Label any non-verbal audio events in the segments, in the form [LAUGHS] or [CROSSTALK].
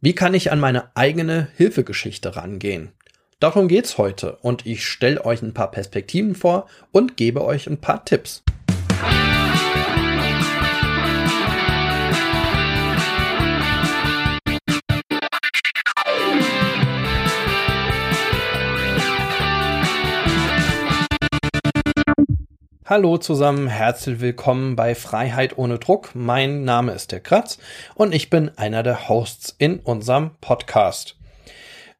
Wie kann ich an meine eigene Hilfegeschichte rangehen? Darum geht's heute und ich stelle euch ein paar Perspektiven vor und gebe euch ein paar Tipps. Hallo zusammen, herzlich willkommen bei Freiheit ohne Druck. Mein Name ist der Kratz und ich bin einer der Hosts in unserem Podcast.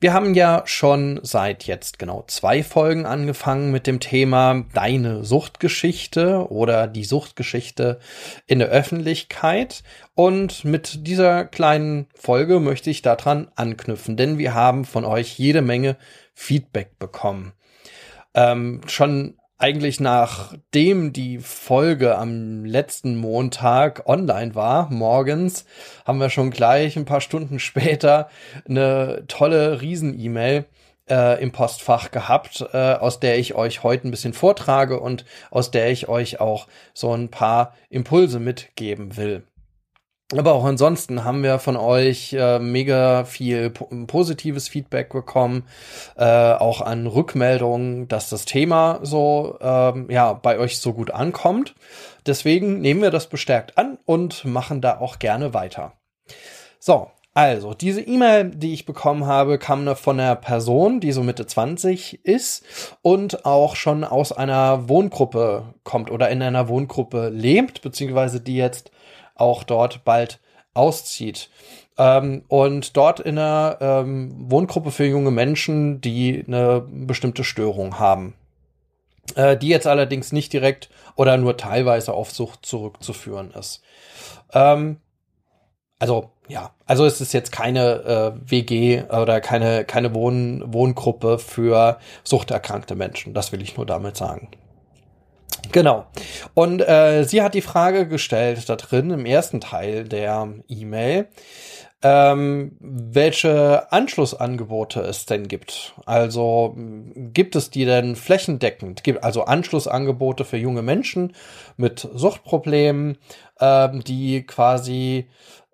Wir haben ja schon seit jetzt genau zwei Folgen angefangen mit dem Thema Deine Suchtgeschichte oder die Suchtgeschichte in der Öffentlichkeit. Und mit dieser kleinen Folge möchte ich daran anknüpfen, denn wir haben von euch jede Menge Feedback bekommen. Ähm, schon eigentlich nachdem die Folge am letzten Montag online war, morgens, haben wir schon gleich ein paar Stunden [LAUGHS] später eine tolle Riesen-E-Mail äh, im Postfach gehabt, äh, aus der ich euch heute ein bisschen vortrage und aus der ich euch auch so ein paar Impulse mitgeben will. Aber auch ansonsten haben wir von euch äh, mega viel positives Feedback bekommen, äh, auch an Rückmeldungen, dass das Thema so ähm, ja bei euch so gut ankommt. Deswegen nehmen wir das bestärkt an und machen da auch gerne weiter. So, also diese E-Mail, die ich bekommen habe, kam von einer Person, die so Mitte 20 ist und auch schon aus einer Wohngruppe kommt oder in einer Wohngruppe lebt, beziehungsweise die jetzt auch dort bald auszieht. Ähm, und dort in einer ähm, Wohngruppe für junge Menschen, die eine bestimmte Störung haben. Äh, die jetzt allerdings nicht direkt oder nur teilweise auf Sucht zurückzuführen ist. Ähm, also ja, also es ist jetzt keine äh, WG oder keine, keine Wohn Wohngruppe für suchterkrankte Menschen. Das will ich nur damit sagen. Genau. Und äh, sie hat die Frage gestellt da drin im ersten Teil der E-Mail, ähm, welche Anschlussangebote es denn gibt. Also gibt es die denn flächendeckend? Gibt also Anschlussangebote für junge Menschen mit Suchtproblemen, ähm, die quasi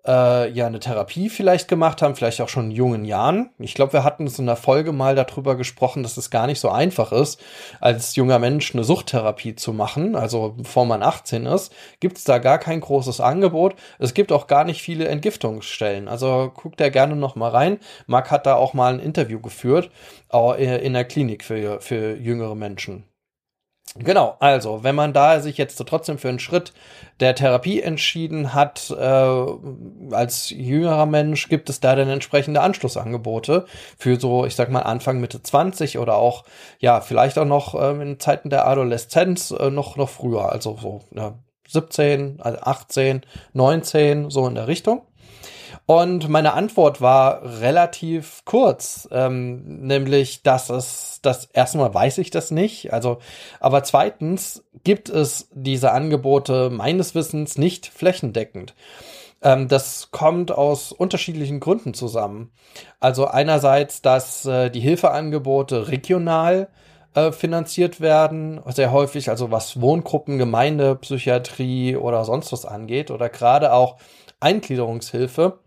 äh, ja eine Therapie vielleicht gemacht haben, vielleicht auch schon in jungen Jahren. Ich glaube, wir hatten es in der Folge mal darüber gesprochen, dass es gar nicht so einfach ist, als junger Mensch eine Suchttherapie zu machen. Also bevor man 18 ist, gibt es da gar kein großes Angebot. Es gibt auch gar nicht viele Entgiftungsstellen. Also guckt da gerne noch mal rein. Marc hat da auch mal ein Interview geführt, auch in der Klinik für, für jüngere Menschen. Genau, also wenn man da sich jetzt trotzdem für einen Schritt der Therapie entschieden hat, äh, als jüngerer Mensch, gibt es da dann entsprechende Anschlussangebote für so, ich sag mal, Anfang Mitte 20 oder auch, ja, vielleicht auch noch äh, in Zeiten der Adoleszenz äh, noch, noch früher, also so ja, 17, also 18, 19, so in der Richtung. Und meine Antwort war relativ kurz, ähm, nämlich, dass es, das erstmal weiß ich das nicht, also, aber zweitens gibt es diese Angebote meines Wissens nicht flächendeckend. Ähm, das kommt aus unterschiedlichen Gründen zusammen. Also einerseits, dass äh, die Hilfeangebote regional äh, finanziert werden, sehr häufig, also was Wohngruppen, Gemeinde, Psychiatrie oder sonst was angeht, oder gerade auch Eingliederungshilfe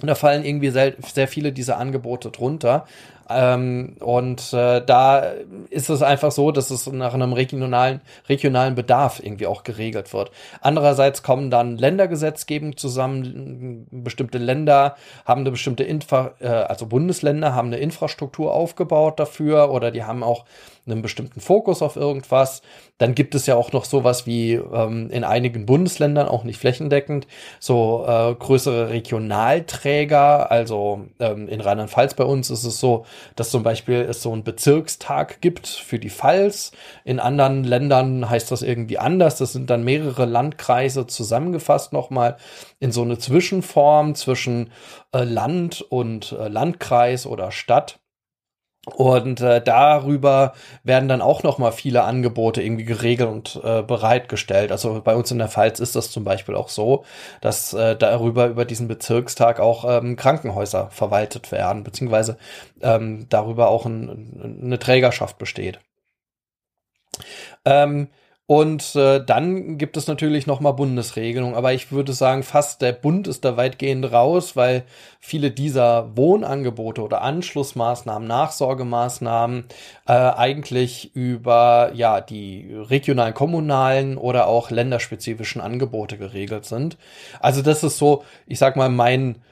und da fallen irgendwie sehr, sehr viele dieser Angebote drunter. Ähm, und äh, da ist es einfach so, dass es nach einem regionalen, regionalen Bedarf irgendwie auch geregelt wird. Andererseits kommen dann Ländergesetzgebung zusammen. Bestimmte Länder haben eine bestimmte Infra, äh, also Bundesländer haben eine Infrastruktur aufgebaut dafür oder die haben auch einen bestimmten Fokus auf irgendwas. Dann gibt es ja auch noch sowas wie ähm, in einigen Bundesländern, auch nicht flächendeckend, so äh, größere Regionalträger. Also ähm, in Rheinland-Pfalz bei uns ist es so, dass zum Beispiel es so einen Bezirkstag gibt für die Pfalz. In anderen Ländern heißt das irgendwie anders. Das sind dann mehrere Landkreise zusammengefasst nochmal in so eine Zwischenform zwischen äh, Land und äh, Landkreis oder Stadt. Und äh, darüber werden dann auch noch mal viele Angebote irgendwie geregelt und äh, bereitgestellt. Also bei uns in der Pfalz ist das zum Beispiel auch so, dass äh, darüber über diesen Bezirkstag auch ähm, Krankenhäuser verwaltet werden, beziehungsweise ähm, darüber auch ein, eine Trägerschaft besteht. Ähm, Und äh, dann gibt es natürlich noch mal Bundesregelungen, aber ich würde sagen, fast der Bund ist da weitgehend raus, weil viele dieser Wohnangebote oder Anschlussmaßnahmen, Nachsorgemaßnahmen äh, eigentlich über ja die regionalen, kommunalen oder auch länderspezifischen Angebote geregelt sind. Also das ist so, ich sag mal, mein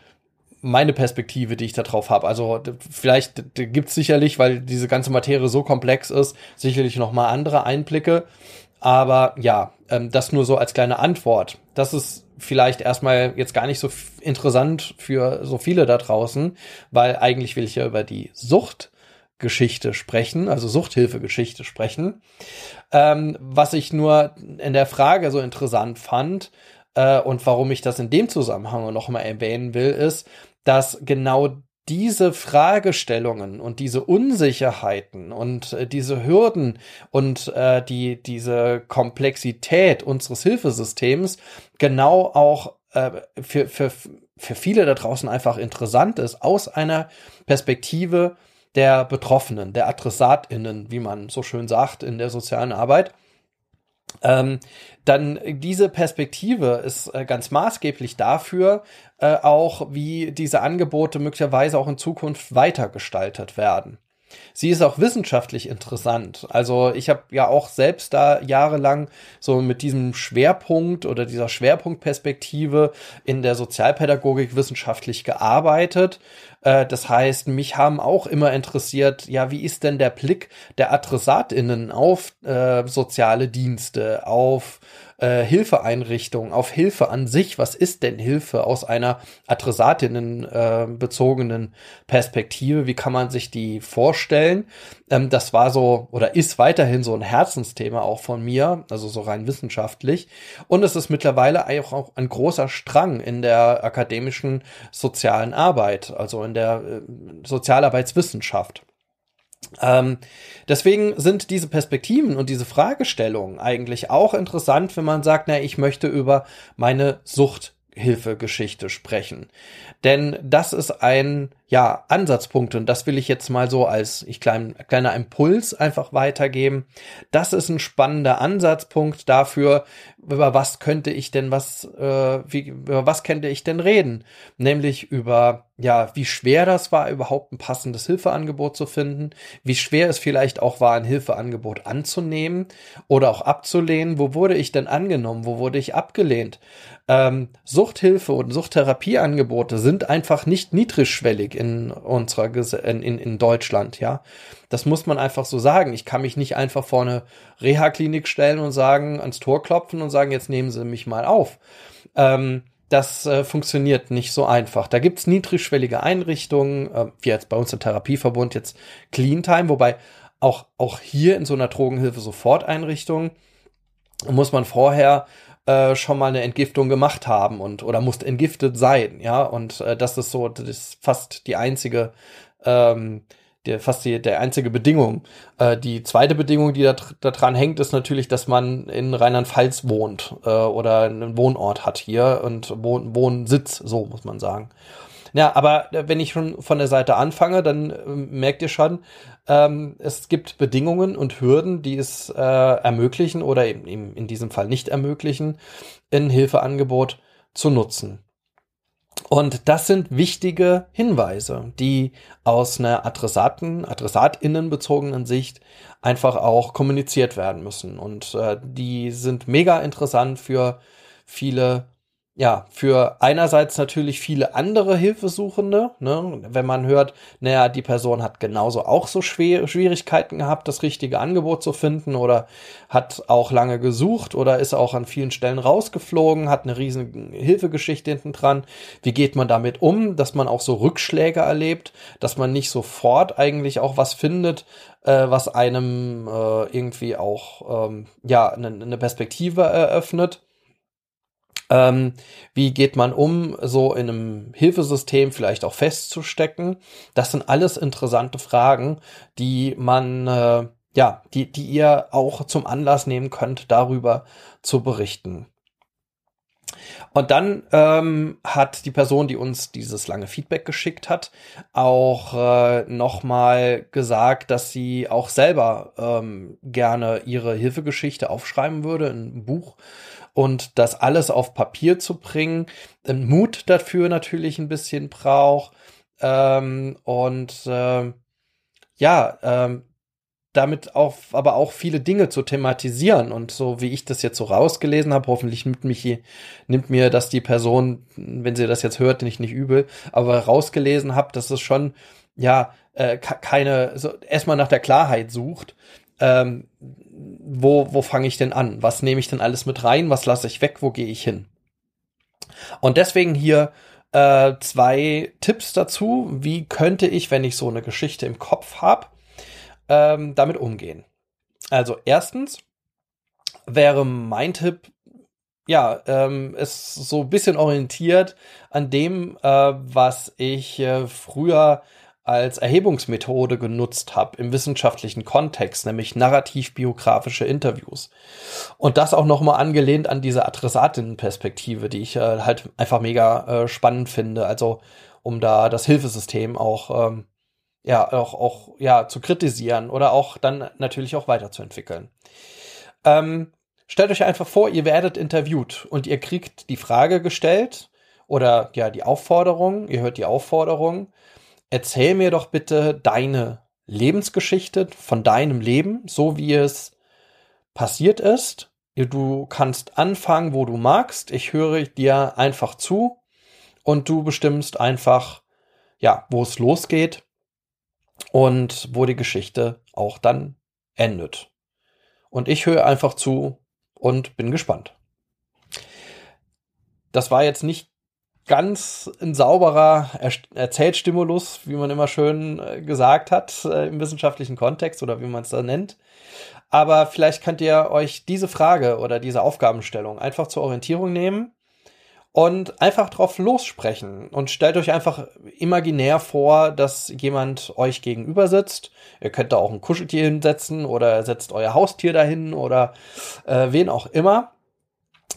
meine Perspektive, die ich da drauf habe. Also vielleicht gibt es sicherlich, weil diese ganze Materie so komplex ist, sicherlich noch mal andere Einblicke. Aber ja, ähm, das nur so als kleine Antwort. Das ist vielleicht erstmal jetzt gar nicht so interessant für so viele da draußen, weil eigentlich will ich ja über die Suchtgeschichte sprechen, also Suchthilfegeschichte sprechen. Ähm, was ich nur in der Frage so interessant fand, äh, und warum ich das in dem Zusammenhang noch mal erwähnen will, ist, dass genau diese Fragestellungen und diese Unsicherheiten und äh, diese Hürden und äh, die diese Komplexität unseres Hilfesystems genau auch äh, für, für, für viele da draußen einfach interessant ist aus einer Perspektive der Betroffenen, der AdressatInnen, wie man so schön sagt in der sozialen Arbeit. Ähm, dann diese Perspektive ist äh, ganz maßgeblich dafür, äh, auch wie diese Angebote möglicherweise auch in Zukunft weitergestaltet werden. Sie ist auch wissenschaftlich interessant. Also ich habe ja auch selbst da jahrelang so mit diesem Schwerpunkt oder dieser Schwerpunktperspektive in der Sozialpädagogik wissenschaftlich gearbeitet. Äh, das heißt, mich haben auch immer interessiert, ja, wie ist denn der Blick der Adressatinnen auf äh, soziale Dienste, auf äh, Hilfeeinrichtungen, auf Hilfe an sich. Was ist denn Hilfe aus einer Adressatinnen äh, bezogenen Perspektive? Wie kann man sich die vorstellen? Ähm, das war so oder ist weiterhin so ein Herzensthema auch von mir, also so rein wissenschaftlich. Und es ist mittlerweile auch, auch ein großer Strang in der akademischen sozialen Arbeit, also in der äh, Sozialarbeitswissenschaft. Ähm, deswegen sind diese Perspektiven und diese Fragestellungen eigentlich auch interessant, wenn man sagt, na, ich möchte über meine Suchthilfegeschichte sprechen. Denn das ist ein, ja, Ansatzpunkt und das will ich jetzt mal so als ich klein, kleiner Impuls einfach weitergeben. Das ist ein spannender Ansatzpunkt dafür, über was könnte ich denn was, äh, wie, über was könnte ich denn reden? Nämlich über, ja, wie schwer das war, überhaupt ein passendes Hilfeangebot zu finden, wie schwer es vielleicht auch war, ein Hilfeangebot anzunehmen oder auch abzulehnen. Wo wurde ich denn angenommen? Wo wurde ich abgelehnt? Ähm, Suchthilfe und Suchtherapieangebote sind einfach nicht niedrigschwellig in unserer in, in, Deutschland, ja. Das muss man einfach so sagen. Ich kann mich nicht einfach vor eine Reha-Klinik stellen und sagen, ans Tor klopfen und sagen, jetzt nehmen Sie mich mal auf. Ähm, das äh, funktioniert nicht so einfach. Da gibt's niedrigschwellige Einrichtungen, äh, wie jetzt bei uns im Therapieverbund jetzt Clean Time, wobei auch, auch hier in so einer Drogenhilfe sofort Einrichtung muss man vorher äh, schon mal eine Entgiftung gemacht haben und oder muss entgiftet sein, ja. Und äh, das ist so, das ist fast die einzige, ähm, der fast die, der einzige Bedingung. Äh, die zweite Bedingung, die da, da dran hängt, ist natürlich, dass man in Rheinland-Pfalz wohnt äh, oder einen Wohnort hat hier und Wohn Wohnsitz, so muss man sagen. Ja, aber äh, wenn ich schon von der Seite anfange, dann äh, merkt ihr schon, ähm, es gibt Bedingungen und Hürden, die es äh, ermöglichen oder eben, in diesem Fall nicht ermöglichen, ein Hilfeangebot zu nutzen. Und das sind wichtige Hinweise, die aus einer Adressaten, Adressatinnen bezogenen Sicht einfach auch kommuniziert werden müssen. Und äh, die sind mega interessant für viele ja, für einerseits natürlich viele andere Hilfesuchende, ne? wenn man hört, naja, die Person hat genauso auch so schwer, Schwierigkeiten gehabt, das richtige Angebot zu finden oder hat auch lange gesucht oder ist auch an vielen Stellen rausgeflogen, hat eine riesen Hilfegeschichte hinten dran. Wie geht man damit um, dass man auch so Rückschläge erlebt, dass man nicht sofort eigentlich auch was findet, äh, was einem äh, irgendwie auch ähm, ja eine, eine Perspektive eröffnet. Ähm, wie geht man um, so in einem Hilfesystem vielleicht auch festzustecken? Das sind alles interessante Fragen, die man, äh, ja, die, die ihr auch zum Anlass nehmen könnt, darüber zu berichten. Und dann ähm, hat die Person, die uns dieses lange Feedback geschickt hat, auch äh, nochmal gesagt, dass sie auch selber ähm, gerne ihre Hilfegeschichte aufschreiben würde in einem Buch und das alles auf Papier zu bringen, Mut dafür natürlich ein bisschen braucht ähm, und äh, ja, ähm, damit auch, aber auch viele Dinge zu thematisieren. Und so wie ich das jetzt so rausgelesen habe, hoffentlich nimmt mich, nimmt mir das die Person, wenn sie das jetzt hört, nicht, nicht übel, aber rausgelesen habe, dass es schon, ja, äh, keine, so erstmal nach der Klarheit sucht. Ähm, wo, wo fange ich denn an? Was nehme ich denn alles mit rein? Was lasse ich weg? Wo gehe ich hin? Und deswegen hier äh, zwei Tipps dazu. Wie könnte ich, wenn ich so eine Geschichte im Kopf habe, ähm, damit umgehen. Also erstens wäre mein Tipp, ja, ähm, ist so ein bisschen orientiert an dem, äh, was ich äh, früher als Erhebungsmethode genutzt habe im wissenschaftlichen Kontext, nämlich narrativ-biografische Interviews. Und das auch nochmal angelehnt an diese Adressatinnenperspektive, die ich äh, halt einfach mega äh, spannend finde. Also um da das Hilfesystem auch ähm, ja auch, auch ja zu kritisieren oder auch dann natürlich auch weiterzuentwickeln. Ähm, stellt euch einfach vor, ihr werdet interviewt und ihr kriegt die Frage gestellt oder ja die Aufforderung, ihr hört die Aufforderung, erzähl mir doch bitte deine Lebensgeschichte von deinem Leben, so wie es passiert ist. Du kannst anfangen, wo du magst. Ich höre dir einfach zu und du bestimmst einfach, ja, wo es losgeht und wo die Geschichte auch dann endet. Und ich höre einfach zu und bin gespannt. Das war jetzt nicht ganz ein sauberer er Erzählstimulus, wie man immer schön äh, gesagt hat äh, im wissenschaftlichen Kontext oder wie man es da nennt. Aber vielleicht könnt ihr euch diese Frage oder diese Aufgabenstellung einfach zur Orientierung nehmen und einfach drauf lossprechen und stellt euch einfach imaginär vor, dass jemand euch gegenüber sitzt. Ihr könnt da auch ein Kuscheltier hinsetzen oder setzt euer Haustier dahin oder äh, wen auch immer.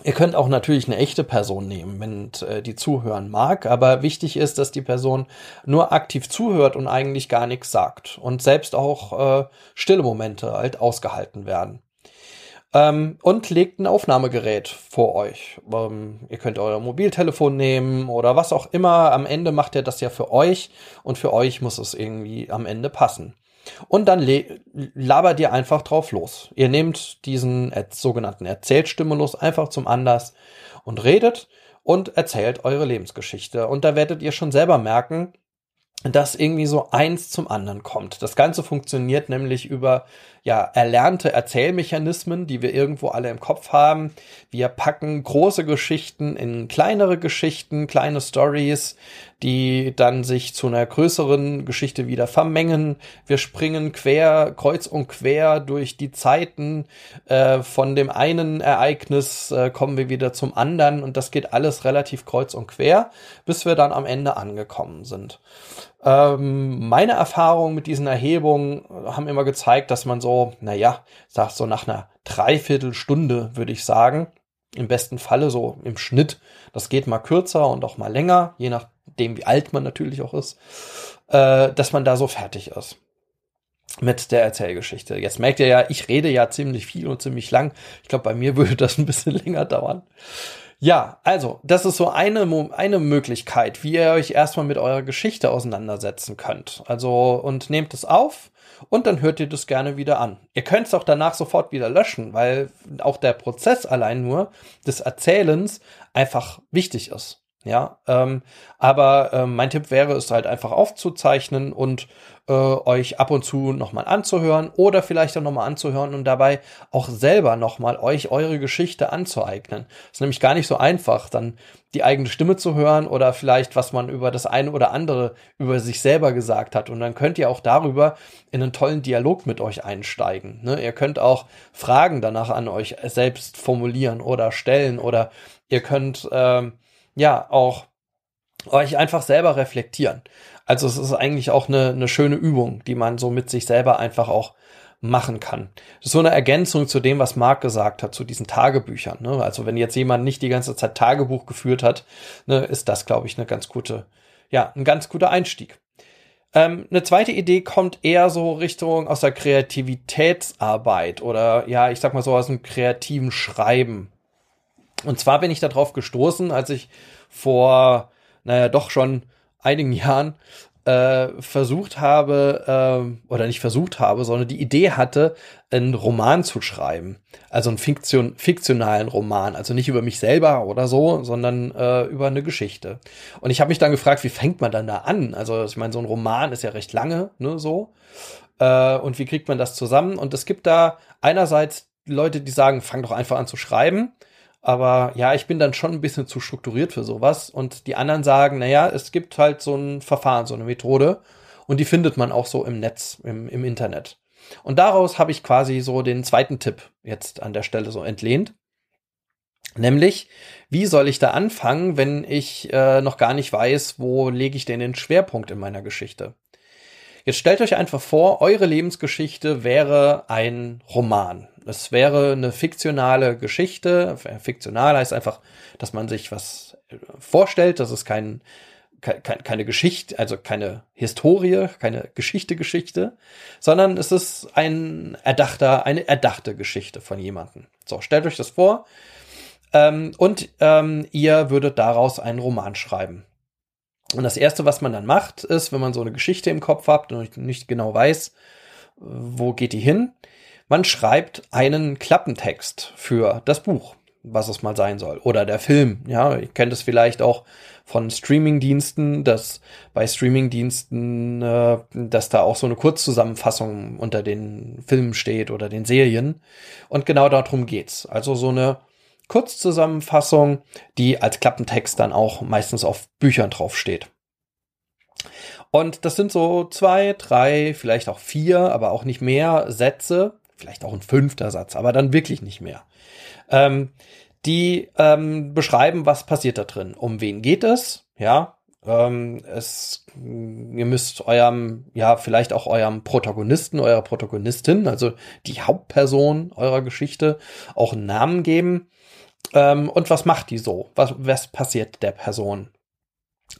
Ihr könnt auch natürlich eine echte Person nehmen, wenn äh, die zuhören mag, aber wichtig ist, dass die Person nur aktiv zuhört und eigentlich gar nichts sagt und selbst auch äh, stille Momente halt ausgehalten werden. Ähm, und legt ein Aufnahmegerät vor euch. Ähm, ihr könnt euer Mobiltelefon nehmen oder was auch immer. Am Ende macht ihr das ja für euch und für euch muss es irgendwie am Ende passen. Und dann labert ihr einfach drauf los. Ihr nehmt diesen sogenannten Erzählstimulus einfach zum Anlass und redet und erzählt eure Lebensgeschichte. Und da werdet ihr schon selber merken, dass irgendwie so eins zum anderen kommt. Das Ganze funktioniert nämlich über ja erlernte Erzählmechanismen, die wir irgendwo alle im Kopf haben. Wir packen große Geschichten in kleinere Geschichten, kleine Stories, die dann sich zu einer größeren Geschichte wieder vermengen. Wir springen quer, kreuz und quer durch die Zeiten. Äh, von dem einen Ereignis äh, kommen wir wieder zum anderen und das geht alles relativ kreuz und quer, bis wir dann am Ende angekommen sind. Ähm, meine Erfahrungen mit diesen Erhebungen haben immer gezeigt, dass man so, naja, sag so nach einer Dreiviertelstunde, würde ich sagen, im besten Falle so im Schnitt, das geht mal kürzer und auch mal länger, je nach dem, wie alt man natürlich auch ist, äh, dass man da so fertig ist mit der Erzählgeschichte. Jetzt merkt ihr ja, ich rede ja ziemlich viel und ziemlich lang. Ich glaube, bei mir [LAUGHS] würde das ein bisschen länger dauern. Ja, also, das ist so eine, eine Möglichkeit, wie ihr euch erstmal mit eurer Geschichte auseinandersetzen könnt. Also, und nehmt es auf und dann hört ihr das gerne wieder an. Ihr könnt es auch danach sofort wieder löschen, weil auch der Prozess allein nur des Erzählens einfach wichtig ist. Ja, ähm, aber äh, mein Tipp wäre es halt einfach aufzuzeichnen und äh, euch ab und zu nochmal anzuhören oder vielleicht auch nochmal anzuhören und dabei auch selber nochmal euch eure Geschichte anzueignen. ist nämlich gar nicht so einfach, dann die eigene Stimme zu hören oder vielleicht, was man über das eine oder andere über sich selber gesagt hat. Und dann könnt ihr auch darüber in einen tollen Dialog mit euch einsteigen. Ne? Ihr könnt auch Fragen danach an euch selbst formulieren oder stellen oder ihr könnt ähm, ja auch euch einfach selber reflektieren. Also es ist eigentlich auch eine, eine schöne Übung, die man so mit sich selber einfach auch machen kann. Das ist so eine Ergänzung zu dem, was Marc gesagt hat, zu diesen Tagebüchern. Ne? Also wenn jetzt jemand nicht die ganze Zeit Tagebuch geführt hat, ne, ist das, glaube ich, eine ganz gute, ja, ein ganz guter Einstieg. Ähm, eine zweite Idee kommt eher so Richtung aus der Kreativitätsarbeit oder ja, ich sag mal so aus dem kreativen Schreiben. Und zwar bin ich darauf gestoßen, als ich vor, naja, doch schon einigen Jahren äh, versucht habe, äh, oder nicht versucht habe, sondern die Idee hatte, einen Roman zu schreiben. Also einen Fiktion, fiktionalen Roman. Also nicht über mich selber oder so, sondern äh, über eine Geschichte. Und ich habe mich dann gefragt, wie fängt man dann da an? Also ich meine, so ein Roman ist ja recht lange, ne, so. Äh, und wie kriegt man das zusammen? Und es gibt da einerseits Leute, die sagen, fang doch einfach an zu schreiben. Aber ja, ich bin dann schon ein bisschen zu strukturiert für sowas. Und die anderen sagen, naja, es gibt halt so ein Verfahren, so eine Methode. Und die findet man auch so im Netz, im, im Internet. Und daraus habe ich quasi so den zweiten Tipp jetzt an der Stelle so entlehnt. Nämlich, wie soll ich da anfangen, wenn ich äh, noch gar nicht weiß, wo lege ich denn den Schwerpunkt in meiner Geschichte? Jetzt stellt euch einfach vor, eure Lebensgeschichte wäre ein Roman. Es wäre eine fiktionale Geschichte. Fiktional heißt einfach, dass man sich was äh, vorstellt, dass es kein, kein, keine Geschichte, also keine Historie, keine Geschichte, Geschichte, sondern es ist ein erdachter, eine erdachte Geschichte von jemandem. So, stellt euch das vor. Ähm, und ähm, ihr würdet daraus einen Roman schreiben. Und das erste, was man dann macht, ist, wenn man so eine Geschichte im Kopf hat und nicht genau weiß, wo geht die hin, man schreibt einen Klappentext für das Buch, was es mal sein soll. Oder der Film. Ja, ihr kennt es vielleicht auch von Streamingdiensten, dass bei Streamingdiensten, äh, dass da auch so eine Kurzzusammenfassung unter den Filmen steht oder den Serien. Und genau darum geht's. Also so eine Kurzzusammenfassung, die als Klappentext dann auch meistens auf Büchern draufsteht. Und das sind so zwei, drei, vielleicht auch vier, aber auch nicht mehr Sätze, vielleicht auch ein fünfter Satz, aber dann wirklich nicht mehr. Ähm, die ähm, beschreiben, was passiert da drin. Um wen geht es? Ja, ähm, es, ihr müsst eurem, ja, vielleicht auch eurem Protagonisten, eurer Protagonistin, also die Hauptperson eurer Geschichte, auch einen Namen geben. Ähm, und was macht die so? Was, was passiert der Person?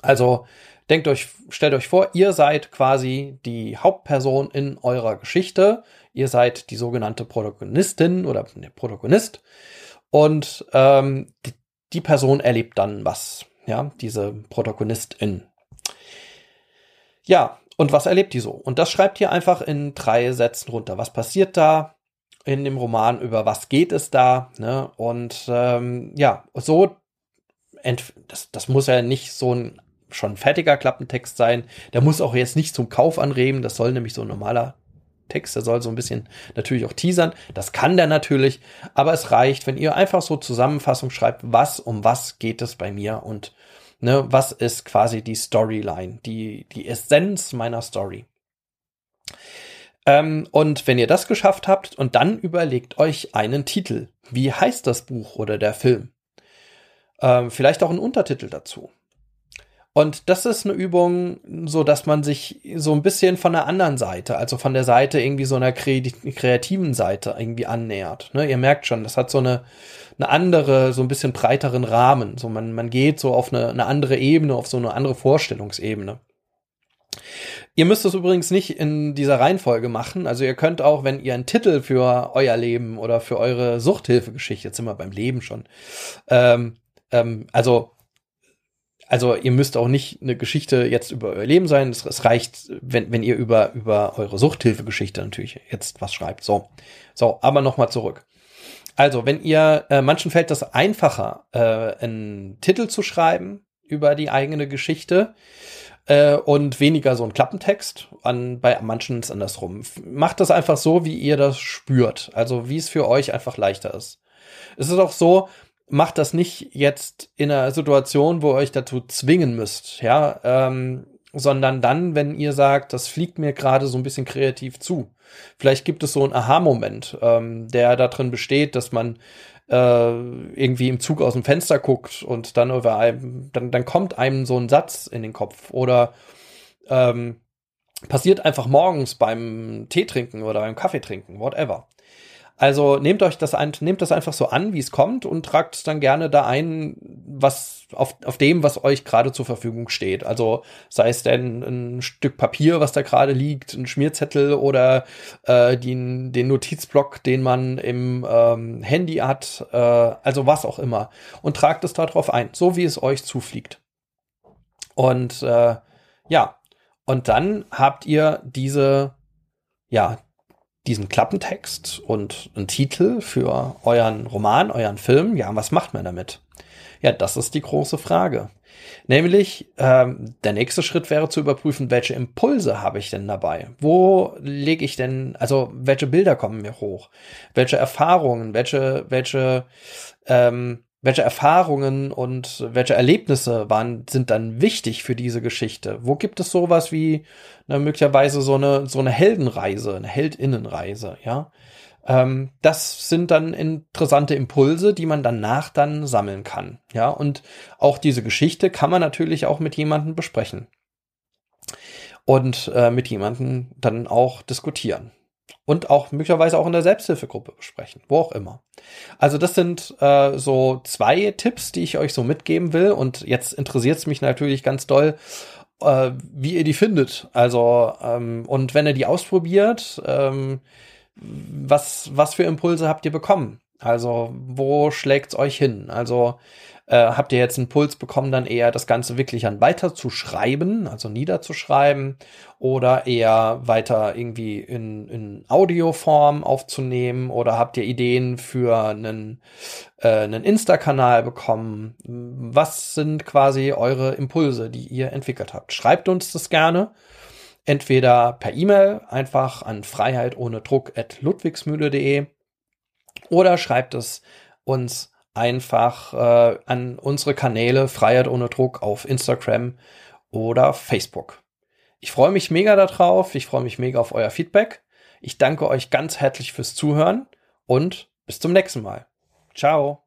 Also denkt euch, stellt euch vor, ihr seid quasi die Hauptperson in eurer Geschichte. Ihr seid die sogenannte Protagonistin oder der Protagonist. Und ähm, die, die Person erlebt dann was. Ja, diese Protagonistin. Ja, und was erlebt die so? Und das schreibt ihr einfach in drei Sätzen runter. Was passiert da in dem Roman? Über was geht es da? Ne? Und ähm, ja, so, das, das muss ja nicht so ein schon fertiger Klappentext sein. Der muss auch jetzt nicht zum Kauf anreben. Das soll nämlich so ein normaler Text, der soll so ein bisschen natürlich auch teasern. Das kann der natürlich, aber es reicht, wenn ihr einfach so Zusammenfassung schreibt, was um was geht es bei mir und ne, was ist quasi die Storyline, die, die Essenz meiner Story. Ähm, und wenn ihr das geschafft habt und dann überlegt euch einen Titel. Wie heißt das Buch oder der Film? Ähm, vielleicht auch einen Untertitel dazu. Und das ist eine Übung, so dass man sich so ein bisschen von der anderen Seite, also von der Seite irgendwie so einer kreativen Seite irgendwie annähert. Ne, ihr merkt schon, das hat so eine, eine andere, so ein bisschen breiteren Rahmen. So man, man geht so auf eine, eine andere Ebene, auf so eine andere Vorstellungsebene. Ihr müsst es übrigens nicht in dieser Reihenfolge machen. Also ihr könnt auch, wenn ihr einen Titel für euer Leben oder für eure Suchthilfegeschichte, jetzt sind wir beim Leben schon, ähm, ähm, also also ihr müsst auch nicht eine Geschichte jetzt über euer Leben sein. Es, es reicht, wenn, wenn ihr über, über eure Suchthilfegeschichte natürlich jetzt was schreibt. So, so, aber nochmal zurück. Also, wenn ihr, äh, manchen fällt das einfacher, äh, einen Titel zu schreiben über die eigene Geschichte äh, und weniger so ein Klappentext. An, bei manchen ist andersrum. Macht das einfach so, wie ihr das spürt. Also, wie es für euch einfach leichter ist. Es ist auch so, macht das nicht jetzt in einer Situation, wo ihr euch dazu zwingen müsst, ja, ähm, sondern dann, wenn ihr sagt, das fliegt mir gerade so ein bisschen kreativ zu. Vielleicht gibt es so einen Aha-Moment, ähm, der da drin besteht, dass man äh, irgendwie im Zug aus dem Fenster guckt und dann über einem, dann, dann kommt einem so ein Satz in den Kopf oder ähm, passiert einfach morgens beim Tee trinken oder beim Kaffee trinken, whatever. Also nehmt euch das ein, nehmt das einfach so an, wie es kommt und tragt es dann gerne da ein, was auf, auf dem, was euch gerade zur Verfügung steht. Also sei es denn ein Stück Papier, was da gerade liegt, ein Schmierzettel oder äh, den, den Notizblock, den man im ähm, Handy hat, äh, also was auch immer. Und tragt es darauf ein, so wie es euch zufliegt. Und äh, ja, und dann habt ihr diese, ja, diesen Klappentext und einen Titel für euren Roman, euren Film. Ja, was macht man damit? Ja, das ist die große Frage. Nämlich, ähm, der nächste Schritt wäre zu überprüfen, welche Impulse habe ich denn dabei? Wo lege ich denn, also welche Bilder kommen mir hoch? Welche Erfahrungen, welche, welche ähm, welche Erfahrungen und welche Erlebnisse waren, sind dann wichtig für diese Geschichte? Wo gibt es sowas wie na, möglicherweise so eine, so eine Heldenreise, eine Heldinnenreise, ja? Ähm, das sind dann interessante Impulse, die man danach dann sammeln kann, ja? Und auch diese Geschichte kann man natürlich auch mit jemandem besprechen. Und äh, mit jemandem dann auch diskutieren und auch möglicherweise auch in der Selbsthilfegruppe besprechen, wo auch immer. Also das sind äh, so zwei Tipps, die ich euch so mitgeben will. Und jetzt interessiert es mich natürlich ganz doll, äh, wie ihr die findet. Also ähm, und wenn ihr die ausprobiert, ähm, was was für Impulse habt ihr bekommen? Also wo schlägt's euch hin? Also äh, habt ihr jetzt einen Puls bekommen, dann eher das Ganze wirklich an weiter zu schreiben, also niederzuschreiben, oder eher weiter irgendwie in, in Audioform aufzunehmen, oder habt ihr Ideen für einen, äh, einen Insta-Kanal bekommen? Was sind quasi eure Impulse, die ihr entwickelt habt? Schreibt uns das gerne. Entweder per E-Mail einfach an freiheit ohne Druck at ludwigsmühle.de oder schreibt es uns einfach äh, an unsere Kanäle Freiheit ohne Druck auf Instagram oder Facebook. Ich freue mich mega darauf, ich freue mich mega auf euer Feedback. Ich danke euch ganz herzlich fürs Zuhören und bis zum nächsten Mal. Ciao.